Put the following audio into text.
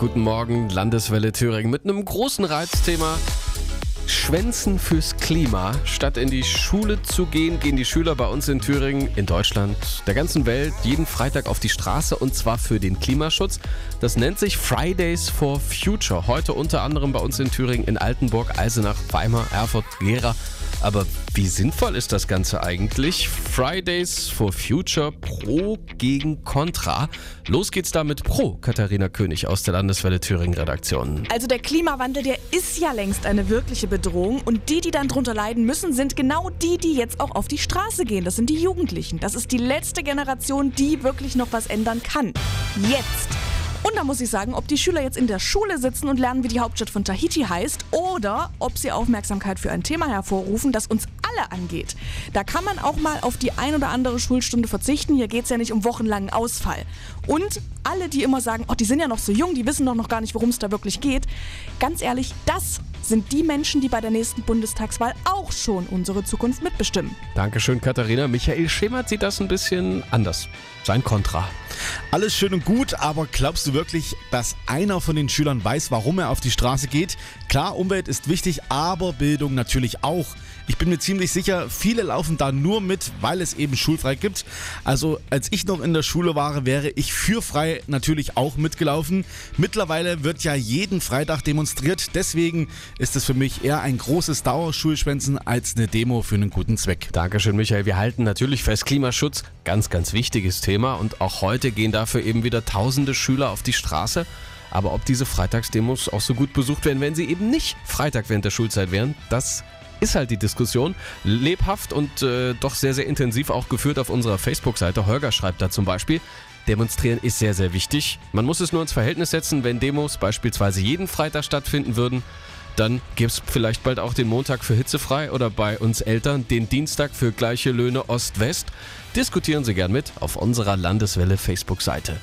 Guten Morgen, Landeswelle Thüringen mit einem großen Reizthema. Schwänzen fürs Klima. Statt in die Schule zu gehen, gehen die Schüler bei uns in Thüringen, in Deutschland, der ganzen Welt jeden Freitag auf die Straße und zwar für den Klimaschutz. Das nennt sich Fridays for Future. Heute unter anderem bei uns in Thüringen in Altenburg, Eisenach, Weimar, Erfurt, Gera. Aber wie sinnvoll ist das Ganze eigentlich? Fridays for Future Pro gegen Contra. Los geht's damit Pro, Katharina König aus der Landeswelle Thüringen Redaktion. Also der Klimawandel, der ist ja längst eine wirkliche Bedrohung und die, die dann drunter leiden müssen, sind genau die, die jetzt auch auf die Straße gehen. Das sind die Jugendlichen. Das ist die letzte Generation, die wirklich noch was ändern kann. Jetzt. Und da muss ich sagen, ob die Schüler jetzt in der Schule sitzen und lernen, wie die Hauptstadt von Tahiti heißt, oder ob sie Aufmerksamkeit für ein Thema hervorrufen, das uns alle angeht. Da kann man auch mal auf die ein oder andere Schulstunde verzichten. Hier geht es ja nicht um wochenlangen Ausfall. Und alle, die immer sagen, oh, die sind ja noch so jung, die wissen doch noch gar nicht, worum es da wirklich geht. Ganz ehrlich, das sind die Menschen, die bei der nächsten Bundestagswahl auch schon unsere Zukunft mitbestimmen. Dankeschön, Katharina. Michael Schemert sieht das ein bisschen anders. Sein Kontra. Alles schön und gut, aber glaubst du wirklich, dass einer von den Schülern weiß, warum er auf die Straße geht? Klar, Umwelt ist wichtig, aber Bildung natürlich auch. Ich bin mir ziemlich sicher, viele laufen da nur mit, weil es eben schulfrei gibt. Also als ich noch in der Schule war, wäre ich für frei natürlich auch mitgelaufen. Mittlerweile wird ja jeden Freitag demonstriert, deswegen ist es für mich eher ein großes Dauerschulschwänzen als eine Demo für einen guten Zweck. Dankeschön, Michael. Wir halten natürlich fest, Klimaschutz, ganz, ganz wichtiges Thema und auch heute gehen dafür eben wieder tausende Schüler auf die Straße. Aber ob diese Freitagsdemos auch so gut besucht werden, wenn sie eben nicht Freitag während der Schulzeit wären, das ist halt die Diskussion. Lebhaft und äh, doch sehr, sehr intensiv auch geführt auf unserer Facebook-Seite. Holger schreibt da zum Beispiel, Demonstrieren ist sehr, sehr wichtig. Man muss es nur ins Verhältnis setzen, wenn Demos beispielsweise jeden Freitag stattfinden würden. Dann gäbe es vielleicht bald auch den Montag für hitzefrei oder bei uns Eltern den Dienstag für gleiche Löhne Ost-West. Diskutieren Sie gern mit auf unserer Landeswelle Facebook-Seite.